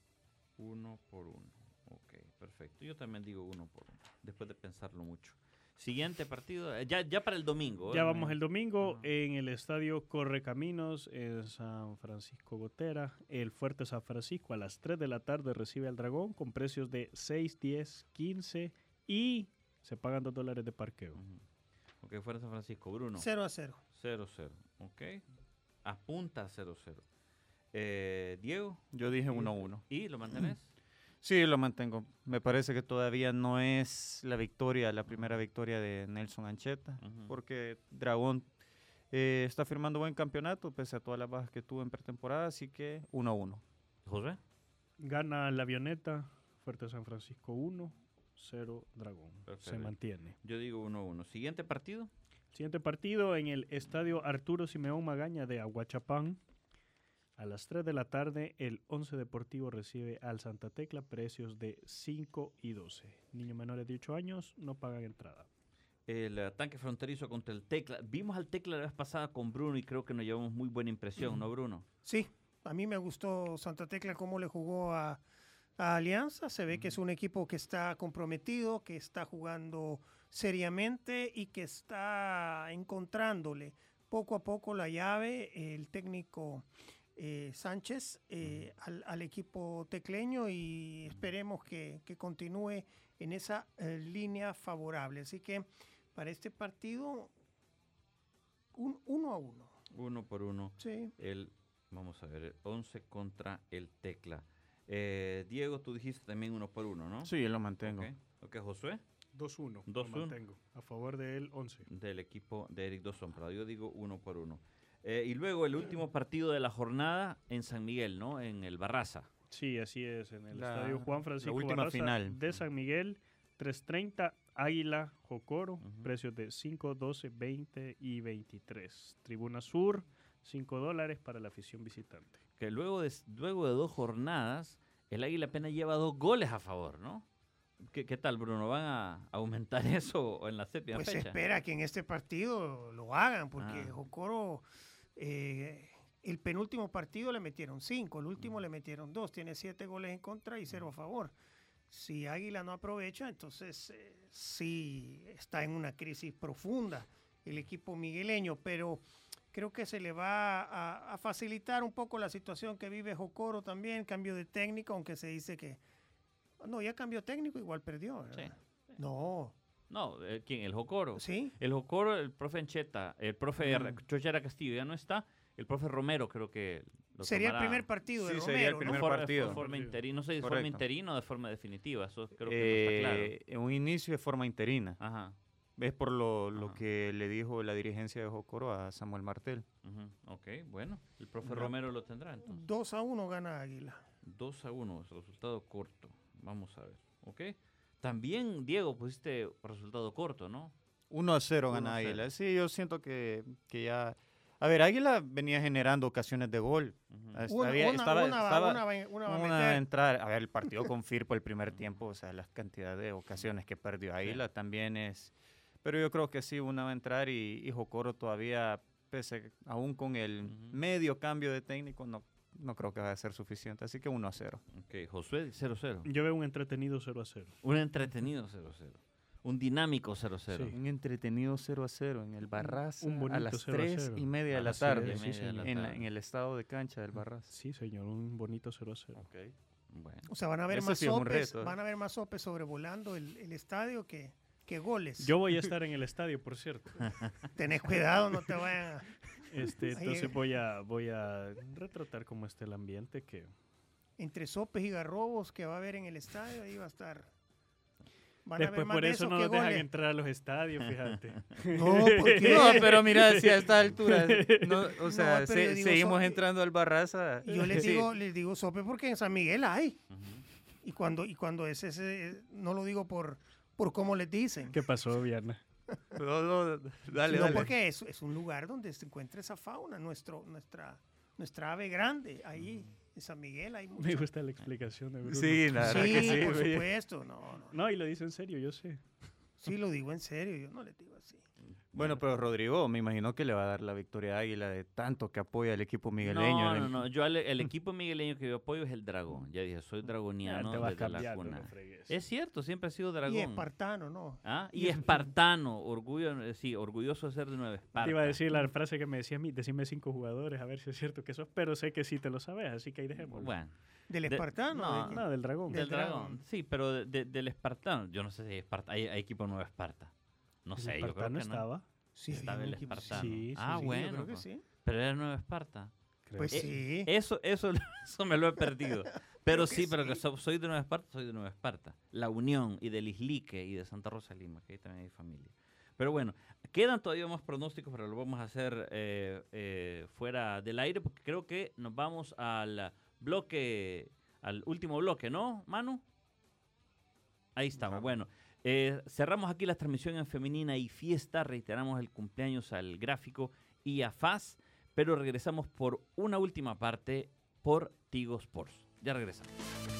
Uno por uno. Ok, perfecto. Yo también digo uno por uno, después de pensarlo mucho. Siguiente partido, eh, ya, ya para el domingo. Ya ¿eh? vamos el domingo Ajá. en el estadio Correcaminos en San Francisco Gotera. El Fuerte San Francisco a las 3 de la tarde recibe al Dragón con precios de 6, 10, 15 y se pagan 2 dólares de parqueo. Ujú. Ok, fuera San Francisco, Bruno. 0 a 0. 0-0. Ok. Apunta a 0-0. Eh, Diego, Yo dije 1-1. ¿y lo mantenés? Sí, lo mantengo. Me parece que todavía no es la victoria, la primera victoria de Nelson Ancheta, porque Dragón eh, está firmando buen campeonato, pese a todas las bajas que tuvo en pretemporada, así que 1-1. José. Gana la avioneta, Fuerte San Francisco 1, 0 Dragón. Se mantiene. Yo digo 1-1. Siguiente partido. Siguiente partido en el estadio Arturo Simeón Magaña de Aguachapán. A las 3 de la tarde, el 11 Deportivo recibe al Santa Tecla precios de 5 y 12. Niños menores de 8 años no pagan entrada. El tanque fronterizo contra el Tecla. Vimos al Tecla la vez pasada con Bruno y creo que nos llevamos muy buena impresión, ¿no, Bruno? Sí, a mí me gustó Santa Tecla cómo le jugó a, a Alianza. Se ve que es un equipo que está comprometido, que está jugando seriamente y que está encontrándole poco a poco la llave el técnico eh, Sánchez eh, al, al equipo tecleño y esperemos que, que continúe en esa eh, línea favorable. Así que para este partido, un, uno a uno. Uno por uno. Sí. El, vamos a ver, el 11 contra el Tecla. Eh, Diego, tú dijiste también uno por uno, ¿no? Sí, lo mantengo. Ok, Ok, Josué, 2-1. lo 2-1. mantengo. A favor de él, 11. del equipo de Eric Dos Sombra. Yo digo uno por uno. Eh, y luego el último partido de la jornada en San Miguel, ¿no? En el Barraza. Sí, así es. En el La- estadio Juan la Francisco última Barraza final. de San Miguel, 3.30, Águila, Jocoro, Ujú. precios de 5, 12, 20 y 23. Tribuna Sur, 5 dólares para la afición visitante. Que luego de, luego de dos jornadas, el Águila apenas lleva dos goles a favor, ¿no? ¿Qué, qué tal, Bruno? ¿Van a aumentar eso en la séptima Pues se espera que en este partido lo hagan, porque Ah. Jocoro, eh, el penúltimo partido le metieron cinco, el último le metieron dos, tiene siete goles en contra y cero a favor. Si Águila no aprovecha, entonces eh, sí está en una crisis profunda el equipo migueleño, pero creo que se le va a, a facilitar un poco la situación que vive Jocoro también, cambio de técnico, aunque se dice que, no, ya cambió técnico, igual perdió. Sí. No, No, eh, ¿quién? El Jocoro. sí. El Jocoro, el profe Encheta, el profe Mm. Chochera Castillo ya no está. El profe Romero creo que lo Sería el primer partido de Sí, sería el Romero, ¿no? primer for- partido. de forma interi- no sé, de forma interina o de forma definitiva. Eso creo que no está claro. Eh, En un inicio de forma interina. Ajá. Es por lo, lo que le dijo la dirigencia de Jocoro a Samuel Martel. ujú, Ok, bueno. El profe. Romero lo tendrá entonces. 2 a 1 gana Águila. 2 a 1, resultado corto. Vamos a ver. Ok. También, Diego, pusiste resultado corto, ¿no? 1 a 0 1 gana a 0. Águila. Sí, yo siento que, que ya... A ver, Águila venía generando ocasiones de gol. Una, entrar. A ver, el partido con Firpo el primer tiempo, o sea, la cantidad de ocasiones que perdió Águila también es... Pero yo creo que sí, una va a entrar y, y Jocoro todavía, pese aún con el Ujú. medio cambio de técnico, no, no creo que va a ser suficiente. Así que 1 a 0. Ok, Josué 0-0. Yo veo un entretenido 0 a 0. Un entretenido 0-0. Un dinámico 0-0. Sí. Un entretenido 0 a 0 en el Barraza un a bonito las 0 a 3 0. y media de A la las tarde. tres y media de la en, la- tarde. en el estado de cancha del Barraza. Sí, señor, un bonito 0 a 0. Bueno. O sea, van a haber Eso más sí es un sopes, reto, ¿eh? van a haber más sopes sobrevolando el, el estadio que, que goles. Yo voy a estar en el estadio, por cierto. Tenés cuidado, no te vayan a... Este, entonces voy a, voy a retratar cómo está el ambiente que Entre sopes y garrobos que va a haber en el estadio, ahí va a estar... Van a después por de eso no nos dejan entrar a los estadios, fíjate. No. No, pero mira, si a esta altura, no, o sea, yo se- digo, seguimos so- entrando al Barraza. Y yo les Sí. digo, les digo sope porque en San Miguel hay. Ujú. Y cuando, y cuando es ese, no lo digo por, por cómo les dicen. ¿Qué pasó, Viana? No, no, dale, sino dale. porque es, es un lugar donde se encuentra esa fauna, nuestro, nuestra, nuestra ave grande. Ahí en San Miguel hay Me mucha. gusta la explicación de Bruno. Sí, la verdad Sí, que sí. por supuesto. No, no. No, y lo dice en serio, yo sé. Sí, lo digo en serio. Yo no le digo así. Bueno, pero Rodrigo, me imagino que le va a dar la victoria a Águila de tanto que apoya al equipo migueleño. No, no, no. Yo al- el equipo migueleño que yo apoyo es el Dragón. Ya dije, soy dragoniano Ya te vas a desde la cambiar, cuna. no fregues. Es cierto, siempre ha sido dragón. Y espartano, ¿no? ¿Ah? y Y es- espartano, orgullo, sí, orgulloso de ser de Nueva Esparta. Te iba a decir la frase que me decía a mí, decime cinco jugadores, a ver si es cierto que eso, pero sé que sí te lo sabes, así que ahí dejémoslo. Bueno, Del De- espartano. no, ¿de qué? No, del dragón. Del del dragón. Dragón. Sí, pero de- de- del espartano. Yo no sé si hay, Esparta, hay, hay equipo Nueva Esparta. No El sé, yo creo que no. estaba. Sí, estaba el Espartano. Sí, sí, ah, sí, bueno. Yo creo que pues. sí. Pero era Nueva Esparta. Creo Pues que- sí. Eso, eso, eso me lo he perdido. Pero sí, pero que so- soy de Nueva Esparta, soy de Nueva Esparta. La Unión y del Islique y de Santa Rosa de Lima, que ahí también hay familia. Pero bueno, quedan todavía más pronósticos, pero lo vamos a hacer eh, eh, fuera del aire, porque creo que nos vamos al bloque, al último bloque, ¿no, Manu? Ahí estamos. Bueno, eh, cerramos aquí la transmisión en femenina y fiesta. Reiteramos el cumpleaños al gráfico y a FAS, pero regresamos por una última parte por Tigo Sports. Ya regresamos.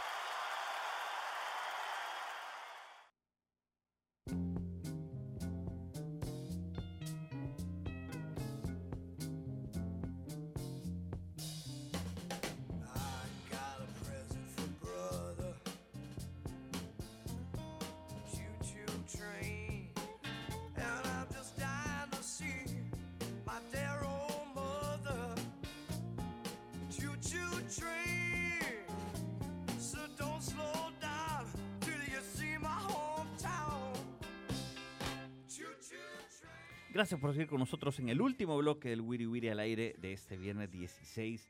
Gracias por seguir con nosotros en el último bloque del Wiri Wiri al aire de este viernes 16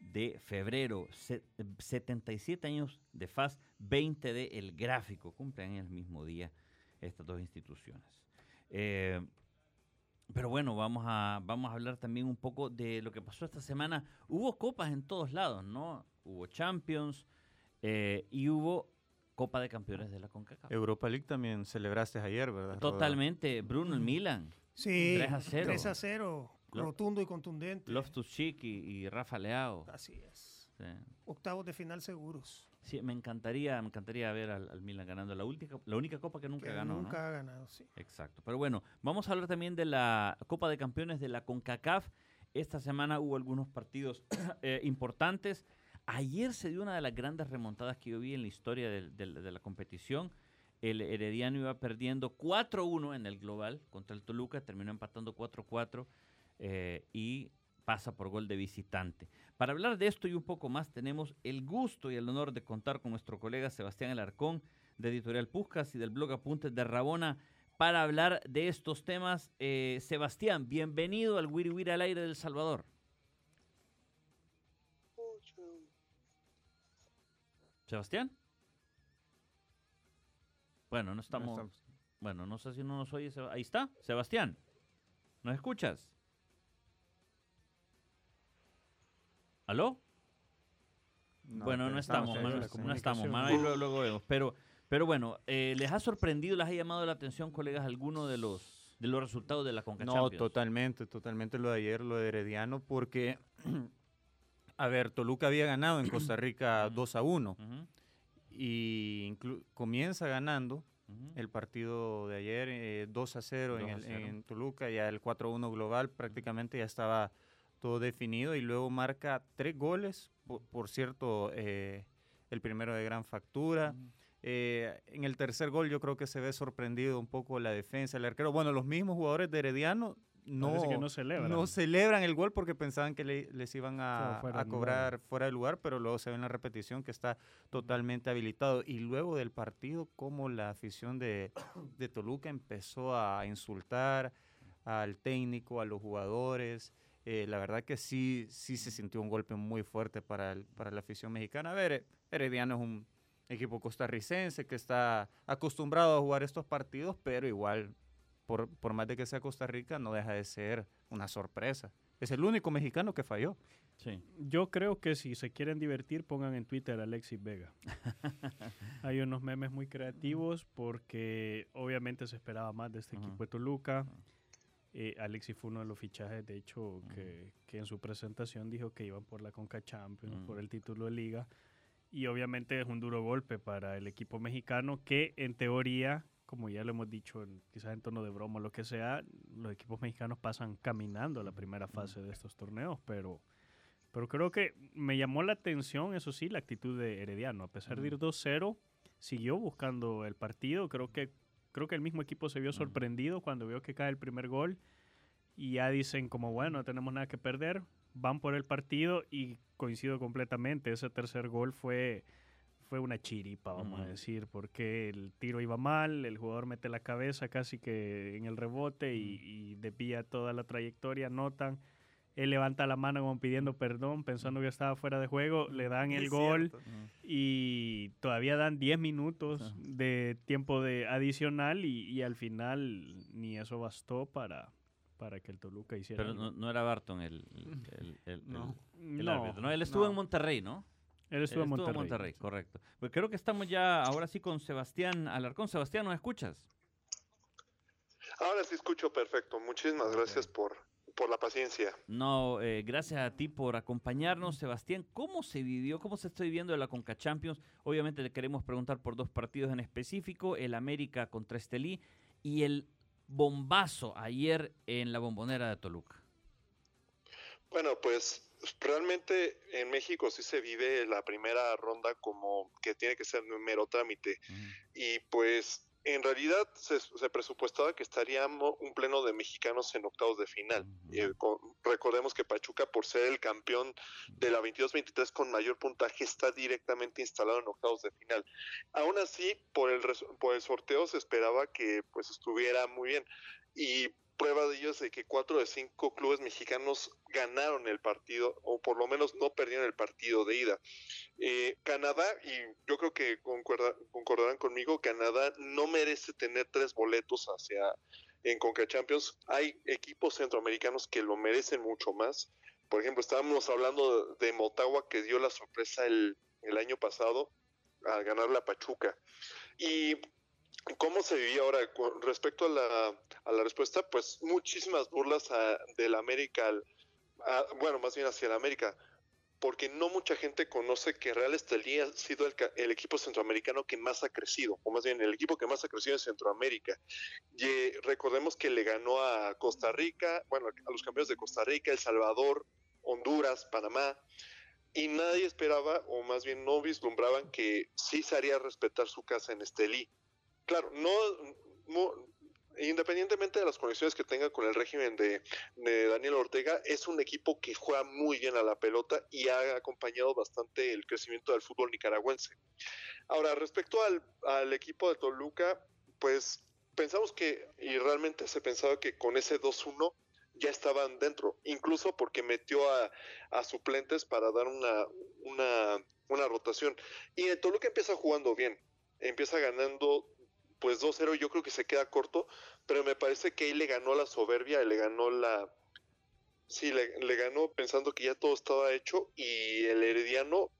de febrero. Se- 77 años de FAS, 20 de El Gráfico. Cumplen el mismo día estas dos instituciones. Eh, pero bueno, vamos a, vamos a hablar también un poco de lo que pasó esta semana. Hubo copas en todos lados, ¿no? Hubo Champions eh, y hubo Copa de Campeones de la CONCACAF. Europa League también celebraste ayer, ¿verdad? Totalmente, Bruno, el Milan, Sí, 3 a 0. 3 a 0, Lo- rotundo y contundente. Loftus Cheek y, y Rafa Leao. Así es. Sí. Octavos de final seguros. Sí, me encantaría, me encantaría ver al, al Milan ganando la última, la única copa que nunca que ganó, ¿no? nunca ha ganado, sí. Exacto. Pero bueno, vamos a hablar también de la Copa de Campeones de la CONCACAF. Esta semana hubo algunos partidos eh, importantes. Ayer se dio una de las grandes remontadas que yo vi en la historia del- del- de, la competición. El Herediano iba perdiendo 4-1 en el global contra el Toluca, terminó empatando 4-4 eh, y pasa por gol de visitante. Para hablar de esto y un poco más, tenemos el gusto y el honor de contar con nuestro colega Sebastián Alarcón de Editorial Puscas y del blog Apuntes de Rabona para hablar de estos temas. Eh, Sebastián, bienvenido al Wiri Wiri al aire del Salvador. Sebastián. Bueno, no estamos. estamos. Bueno, no sé si no nos oye. Ahí está, Sebastián. ¿Nos escuchas? ¿Aló? bueno, no estamos, no estamos, ahí luego, luego vemos. Pero, pero bueno, eh, ¿les ha sorprendido, les ha llamado la atención, colegas, alguno de los de los resultados de la Conca No, Champions? totalmente, totalmente lo de ayer, lo de Herediano, porque, a ver, Toluca había ganado en Costa Rica 2 a 1 Ujú, y comienza ganando el partido de ayer eh, 2 a 0, en, 2 a el- 0. en Toluca, ya el 4 a 1 global prácticamente ya estaba todo definido y luego marca tres goles, por, por cierto, eh, el primero de gran factura. Eh, en el tercer gol yo creo que se ve sorprendido un poco la defensa, el arquero. Bueno, los mismos jugadores de Herediano no, que no celebran. no celebran el gol porque pensaban que le- les iban a, Fuera- cobrar fuera de lugar, pero luego se ve en la repetición que está totalmente habilitado. Y luego del partido, como la afición de, de Toluca empezó a insultar al técnico, a los jugadores. Eh, la verdad que sí, sí se sintió un golpe muy fuerte para, el- para la afición mexicana. A ver, eh, Herediano es un equipo costarricense que está acostumbrado a jugar estos partidos, pero igual, por, por más de que sea Costa Rica, no deja de ser una sorpresa. Es el único mexicano que falló. Sí. Yo creo que si se quieren divertir, pongan en Twitter a Alexis Vega. Hay unos memes muy creativos porque obviamente se esperaba más de este Ujú. equipo de Toluca. Eh, Alexis fue uno de los fichajes, de hecho, que, que en su presentación dijo que iban por la Conca Champions, Ujú. por el título de liga. Y obviamente es un duro golpe para el equipo mexicano que en teoría, como ya lo hemos dicho, en- quizás en tono de broma o lo que sea, los equipos mexicanos pasan caminando a la primera fase de estos torneos, pero... Pero creo que me llamó la atención, eso sí, la actitud de Herediano. A pesar de ir 2-0, siguió buscando el partido. Creo que, creo que el mismo equipo se vio sorprendido cuando vio que cae el primer gol. Y ya dicen como, bueno, no tenemos nada que perder. Van por el partido y coincido completamente. Ese tercer gol fue, fue una chiripa, vamos a decir, porque el tiro iba mal, el jugador mete la cabeza casi que en el rebote y, y desvía toda la trayectoria, notan. Él levanta la mano como pidiendo perdón, pensando que estaba fuera de juego, le dan el Es gol y todavía dan 10 minutos de tiempo de adicional y, y al final ni eso bastó para, para que el Toluca hiciera Pero no, no era Barton el, el, el- el- No. el No, árbitro, ¿no? Él estuvo no. en Monterrey, ¿no? Él estuvo en Monterrey. Monterrey, correcto. Pues creo que estamos ya ahora sí con Sebastián Alarcón. Sebastián, ¿nos escuchas? Ahora sí escucho perfecto. Muchísimas gracias por, por la paciencia. No, eh, gracias a ti por acompañarnos, Sebastián. ¿Cómo se vivió, cómo se está viviendo la Conca Champions? Obviamente le queremos preguntar por dos partidos en específico, el América contra Estelí y el bombazo ayer en la bombonera de Toluca. Bueno, pues realmente en México sí se vive la primera ronda como que tiene que ser un mero trámite. Y pues en realidad se, se presupuestaba que estaríamos un pleno de mexicanos en octavos de final. Eh, con- recordemos que Pachuca, por ser el campeón de la 22-23 con mayor puntaje, está directamente instalado en octavos de final. Aún así, por el, por el sorteo se esperaba que pues estuviera muy bien. Y prueba de ello es de que cuatro de cinco clubes mexicanos ganaron el partido, o por lo menos no perdieron el partido de ida. Eh, Canadá, y yo creo que concordarán conmigo, Canadá no merece tener tres boletos hacia en Conca Champions. Hay equipos centroamericanos que lo merecen mucho más. Por ejemplo, estábamos hablando de Motagua que dio la sorpresa el, el año pasado al ganar la Pachuca. Y ¿Cómo se vivía ahora respecto a la, respuesta? Pues muchísimas burlas a- del América, a- bueno, más bien hacia el América, porque no mucha gente conoce que Real Estelí ha sido el, el equipo centroamericano que más ha crecido, o más bien el equipo que más ha crecido en Centroamérica. Y recordemos que le ganó a Costa Rica, bueno, a los campeones de Costa Rica, El Salvador, Honduras, Panamá, y nadie esperaba, o más bien no vislumbraban que sí se haría respetar su casa en Estelí. Claro, no, independientemente de las conexiones que tenga con el régimen de, Daniel Ortega, es un equipo que juega muy bien a la pelota y ha acompañado bastante el crecimiento del fútbol nicaragüense. Ahora, respecto al, equipo de Toluca, pues pensamos que, y realmente se pensaba que con ese 2-1 ya estaban dentro, incluso porque metió a, suplentes para dar una, una, rotación. Y Toluca empieza jugando bien, empieza ganando pues 2-0, yo creo que se queda corto, pero me parece que ahí le ganó la soberbia, le ganó la... Sí, le, ganó pensando que ya todo estaba hecho y el Herediano,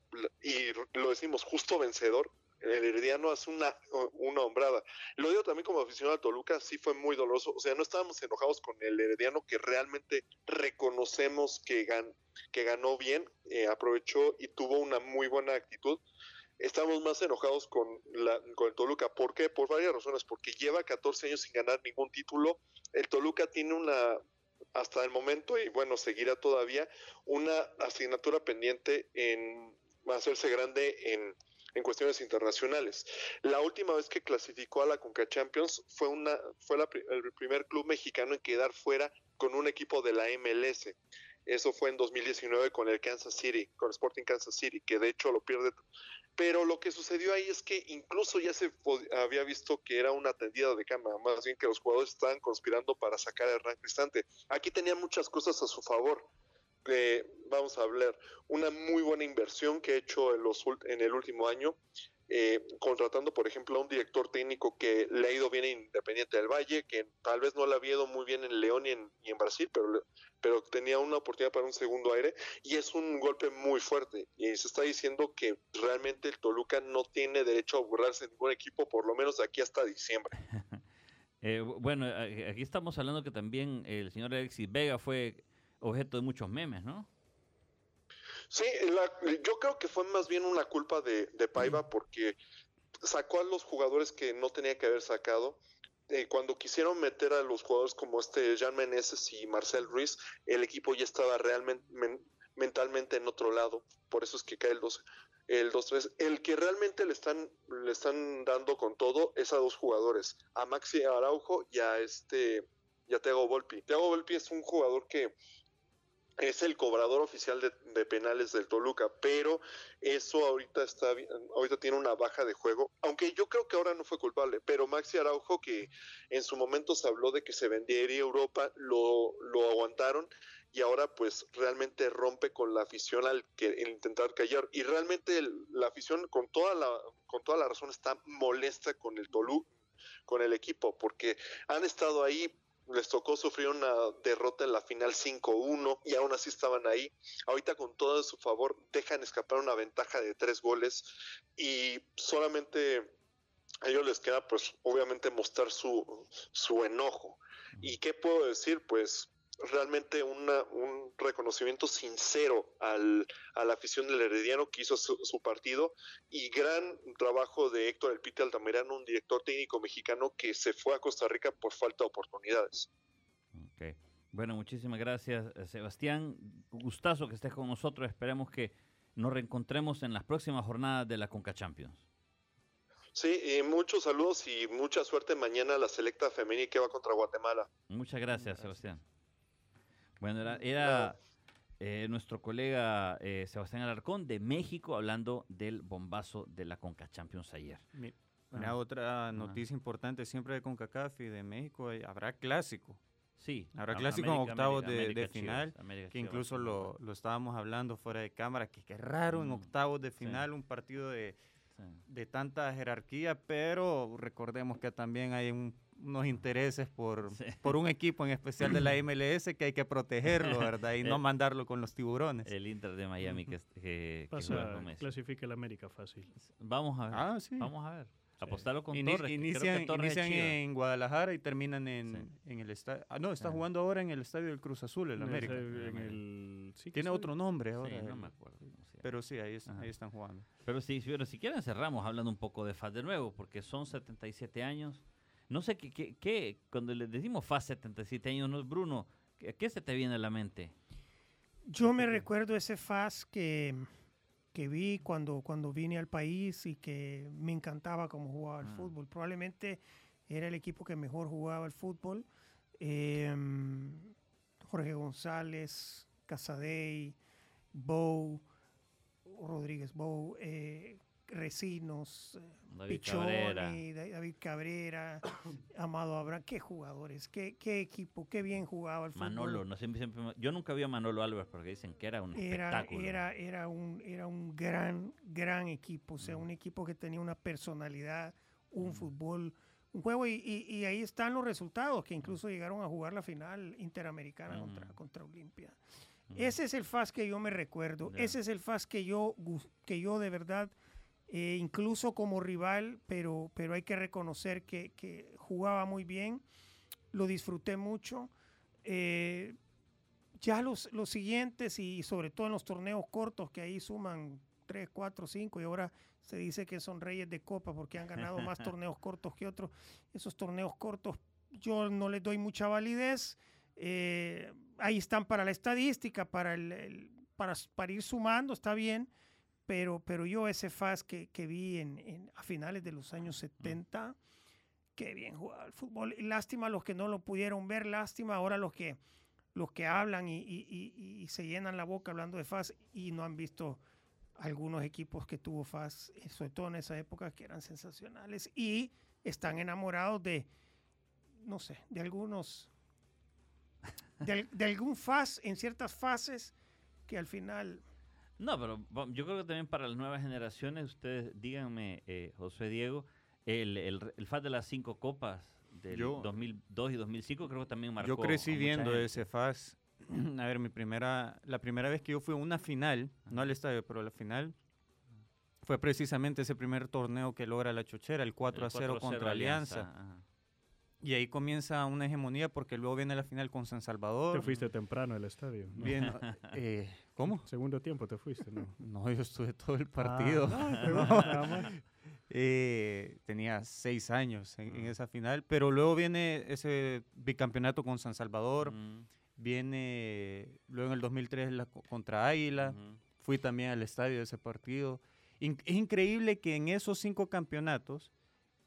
y lo decimos justo vencedor, el Herediano hace una, una hombrada. Lo digo también como aficionado a Toluca, sí fue muy doloroso. O sea, no estábamos enojados con el Herediano, que realmente reconocemos que, gan, que ganó bien, eh, aprovechó y tuvo una muy buena actitud. Estamos más enojados con, la, con el Toluca. ¿Por qué? Por varias razones. Porque lleva 14 años sin ganar ningún título. El Toluca tiene una, hasta el momento, y bueno, seguirá todavía, una asignatura pendiente en hacerse grande en cuestiones internacionales. La última vez que clasificó a la Conca Champions fue, una, fue la, el primer club mexicano en quedar fuera con un equipo de la MLS. Eso fue en 2019 con el Kansas City, con Sporting Kansas City, que de hecho lo pierde. Pero lo que sucedió ahí es que incluso ya se había visto que era una tendida de cama, más bien que los jugadores estaban conspirando para sacar a Hernán Cristante. Aquí tenía muchas cosas a su favor. Eh, vamos a hablar, una muy buena inversión que ha hecho en, los, en el último año, eh, contratando, por ejemplo, a un director técnico que le ha ido bien en Independiente del Valle, que tal vez no le había ido muy bien en León y en, Brasil, pero, pero tenía una oportunidad para un segundo aire, y es un golpe muy fuerte. Y se está diciendo que realmente el Toluca no tiene derecho a burlarse de ningún equipo, por lo menos de aquí hasta diciembre. eh, bueno, aquí estamos hablando que también el señor Alexis Vega fue objeto de muchos memes, ¿no? Sí, la, yo creo que fue más bien una culpa de, de Paiva porque sacó a los jugadores que no tenía que haber sacado. Eh, cuando quisieron meter a los jugadores como este Jean Meneses y Marcel Ruiz, el equipo ya estaba realmente men, mentalmente en otro lado. Por eso es que cae el 2 el 2-3. El que realmente le están, le están dando con todo es a dos jugadores, a Maxi Araujo y a este y a Thiago Volpi. Thiago Volpi es un jugador que es el cobrador oficial de, de, penales del Toluca, pero eso ahorita está ahorita tiene una baja de juego, aunque yo creo que ahora no fue culpable, pero Maxi Araujo que en su momento se habló de que se vendería Europa, lo, lo aguantaron y ahora pues realmente rompe con la afición al que el intentar callar. Y realmente la afición con toda la con toda la razón está molesta con el Toluca con el equipo porque han estado ahí les tocó sufrir una derrota en la final 5-1 y aún así estaban ahí. Ahorita con todo a su favor dejan escapar una ventaja de tres goles y solamente a ellos les queda pues obviamente mostrar su, su enojo. ¿Y qué puedo decir? Pues realmente una, un reconocimiento sincero al, a la afición del Herediano que hizo su, su, partido y gran trabajo de Héctor El Pite Altamirano, un director técnico mexicano que se fue a Costa Rica por falta de oportunidades. Okay. Bueno, muchísimas gracias, Sebastián. Gustazo que estés con nosotros. Esperemos que nos reencontremos en las próximas jornadas de la Conca Champions. Sí, y muchos saludos y mucha suerte mañana a la selecta femenina que va contra Guatemala. Muchas gracias, gracias. Sebastián. Bueno, era, era eh, nuestro colega eh, Sebastián Alarcón de México hablando del bombazo de la Conca Champions ayer. Una ah. otra noticia ah. importante siempre de CONCACAF y de México, eh, habrá clásico. Sí. Habrá clásico en octavos América, de, América de Chivas, final, América que incluso sí, lo, lo estábamos hablando fuera de cámara, que qué raro en Mm, octavos de sí. final un partido de, sí. de tanta jerarquía, pero recordemos que también hay un- unos intereses por, Sí. por un equipo en especial de la MLS que hay que protegerlo, ¿verdad? Y no Eh, mandarlo con los tiburones. El Inter de Miami que, que, que Pasa, Messi. clasifica el América fácil. Vamos a ver. Ah, sí. Vamos a ver. Apostarlo con Ini- Torres. que creo que inician Torres es inician en Guadalajara y terminan en, Sí. en el estadio. Ah, no, está Ajá. jugando ahora en el estadio del Cruz Azul, el En el- América. en el- sí, ¿qué Tiene otro nombre Sí, ahora. no el- me acuerdo. pero sí, ahí, es- ahí están jugando. Pero sí, pero si quieren cerramos hablando un poco de FAS de nuevo, porque son 77 años. No sé qué, qué, qué- cuando le decimos FAS 77 años, ¿no? Bruno, ¿qué, qué se te viene a la mente? Yo me recuerdo ese FAS que, que vi cuando, cuando vine al país y que me encantaba cómo jugaba el Ah. fútbol. Probablemente era el equipo que mejor jugaba el fútbol. Em, Jorge González, Casadei, Bow, Rodríguez Bow, eh, Recinos, eh, David Cabrera. David Cabrera, Amado Abraham. Qué jugadores, qué, qué equipo, qué bien jugaba el fútbol. Manolo, no siempre, siempre, yo nunca vi a Manolo Álvarez porque dicen que era un era, espectáculo. era, era, un, era un gran, gran equipo, o sea, Mm. un equipo que tenía una personalidad, un Mm. fútbol, un juego, y, y- y ahí están los resultados, que incluso llegaron a jugar la final interamericana contra, Mm. contra Olimpia. Mm. Ese es el FAS que yo me recuerdo, ese es el FAS que yo, que yo de verdad, eh, incluso como rival, pero, pero hay que reconocer que, que jugaba muy bien, lo disfruté mucho. eh, ya los, los siguientes y sobre todo en los torneos cortos que ahí suman 3, 4, 5 y ahora se dice que son reyes de copa porque han ganado más torneos cortos que otros. Esos torneos cortos yo no les doy mucha validez. eh, ahí están para la estadística, para, el, el- para, para ir sumando, está bien, pero, pero yo ese FAS que, que vi en, en- a finales de los años 70, qué bien jugaba el fútbol. Lástima los que no lo pudieron ver, lástima ahora los que, los que hablan y, y- y- y se llenan la boca hablando de FAS y no han visto algunos equipos que tuvo FAS, eh, sobre todo en esa época, que eran sensacionales y están enamorados de, no sé, de algunos, de, de algún FAS en ciertas fases que al final... No, pero yo creo que también para las nuevas generaciones, ustedes díganme, eh, José Diego, el, el, el FAS de las cinco copas del Yo- 2002 y 2005 creo que también marcó Yo crecí a mucha viendo gente. ese FAS. A ver, mi primera, la primera vez que yo fui a una final, no al estadio, pero a la final, fue precisamente ese primer torneo que logra la Chochera, el 4 a 0 contra Alianza. Y ahí comienza una hegemonía porque luego viene la final con San Salvador. Te fuiste temprano al estadio. ¿no? Bien, eh, ¿Cómo? Segundo tiempo te fuiste, ¿no? No, yo estuve todo el partido. Ah, no, nada más. Eh, tenía seis años en, en esa final, pero luego viene ese bicampeonato con San Salvador, Mm, viene luego en el 2003 la co- contra Águila, ujú. fui también al estadio de ese partido. In- es increíble que en esos cinco campeonatos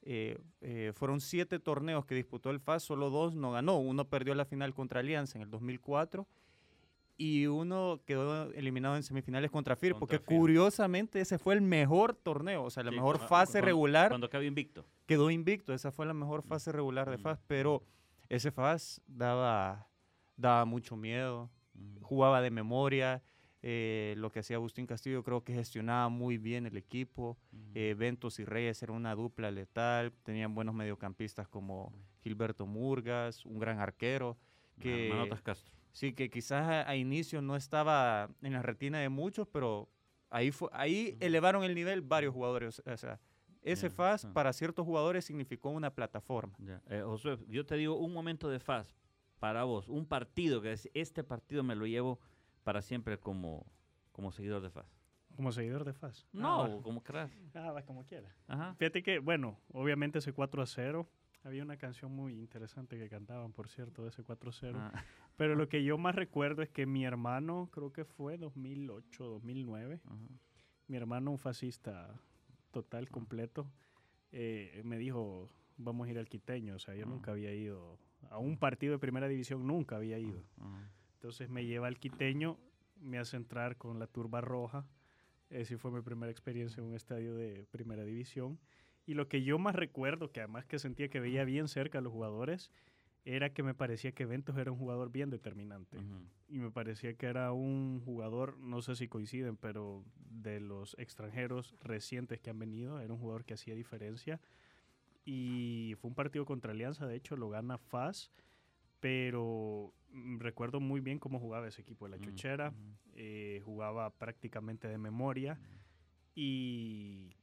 eh, eh, fueron siete torneos que disputó el FAS, solo dos no ganó. Uno perdió la final contra Alianza en el 2004 y uno quedó eliminado en semifinales contra FIR, Contra porque FIR. curiosamente ese fue el mejor torneo, o sea, la Sí, mejor fase cuando- regular Cuando acabó invicto. quedó invicto. Esa fue la mejor fase regular de Mm. FAS, pero ese FAS daba, daba mucho miedo, Ujú. jugaba de memoria. eh, lo que hacía Agustín Castillo creo que gestionaba muy bien el equipo. Ujú. eh, Ventos y Reyes era una dupla letal. Tenían buenos mediocampistas como Gilberto Murgas, un gran arquero. que- Manotas Castro. Sí, que quizás a, a inicio no estaba en la retina de muchos, pero ahí, fue, ahí Ujú. elevaron el nivel varios jugadores. O sea, ese Ya, FAS ah. para ciertos jugadores significó una plataforma. Ya. Eh, Josué, yo te digo un momento de FAS para vos, un partido que es, este partido me lo llevo para siempre como, como seguidor de FAS. Como seguidor de FAS. Ah, No, va. como querás. Ah, va como quiera. Ajá. Fíjate que, bueno, obviamente ese 4 a 0. Había una canción muy interesante que cantaban, por cierto, de ese 4 a 0. Ah, Pero lo que yo más recuerdo es que mi hermano, creo que fue 2008, 2009, ajá. mi hermano, un fascista total, completo, eh, me dijo, vamos a ir al quiteño. O sea, yo Ah. nunca había ido a un partido de primera división, nunca había ido. Ajá. Entonces me lleva al quiteño, me hace entrar con la turba roja. Esa fue mi primera experiencia en un estadio de primera división. Y lo que yo más recuerdo, que además que sentía que veía bien cerca a los jugadores, era que me parecía que Ventos era un jugador bien determinante. Y me parecía que era un jugador, no sé si coinciden, pero de los extranjeros recientes que han venido, era un jugador que hacía diferencia. Y fue un partido contra Alianza, de hecho lo gana FAS, pero mm, recuerdo muy bien cómo jugaba ese equipo de la Chuchera, eh, jugaba prácticamente de memoria y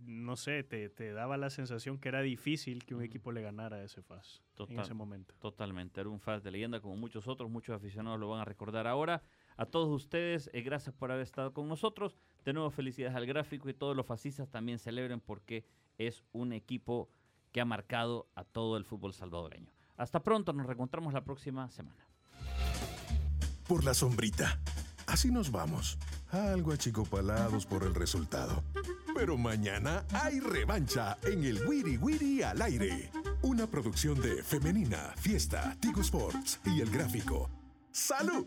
no sé, te, te daba la sensación que era difícil que un equipo le ganara a ese FAS en Total. ese momento. Totalmente, era un fan de leyenda como muchos otros, muchos aficionados lo van a recordar ahora. A todos ustedes, eh, gracias por haber estado con nosotros. De nuevo, felicidades al gráfico y todos los fascistas también celebren porque es un equipo que ha marcado a todo el fútbol salvadoreño. Hasta pronto, nos reencontramos la próxima semana. Por la sombrita. Así nos vamos. Algo achicopalados por el resultado. Pero mañana hay revancha en el Wiri Wiri al aire. Una producción de Femenina, Fiesta, Tigo Sports y El Gráfico. ¡Salud!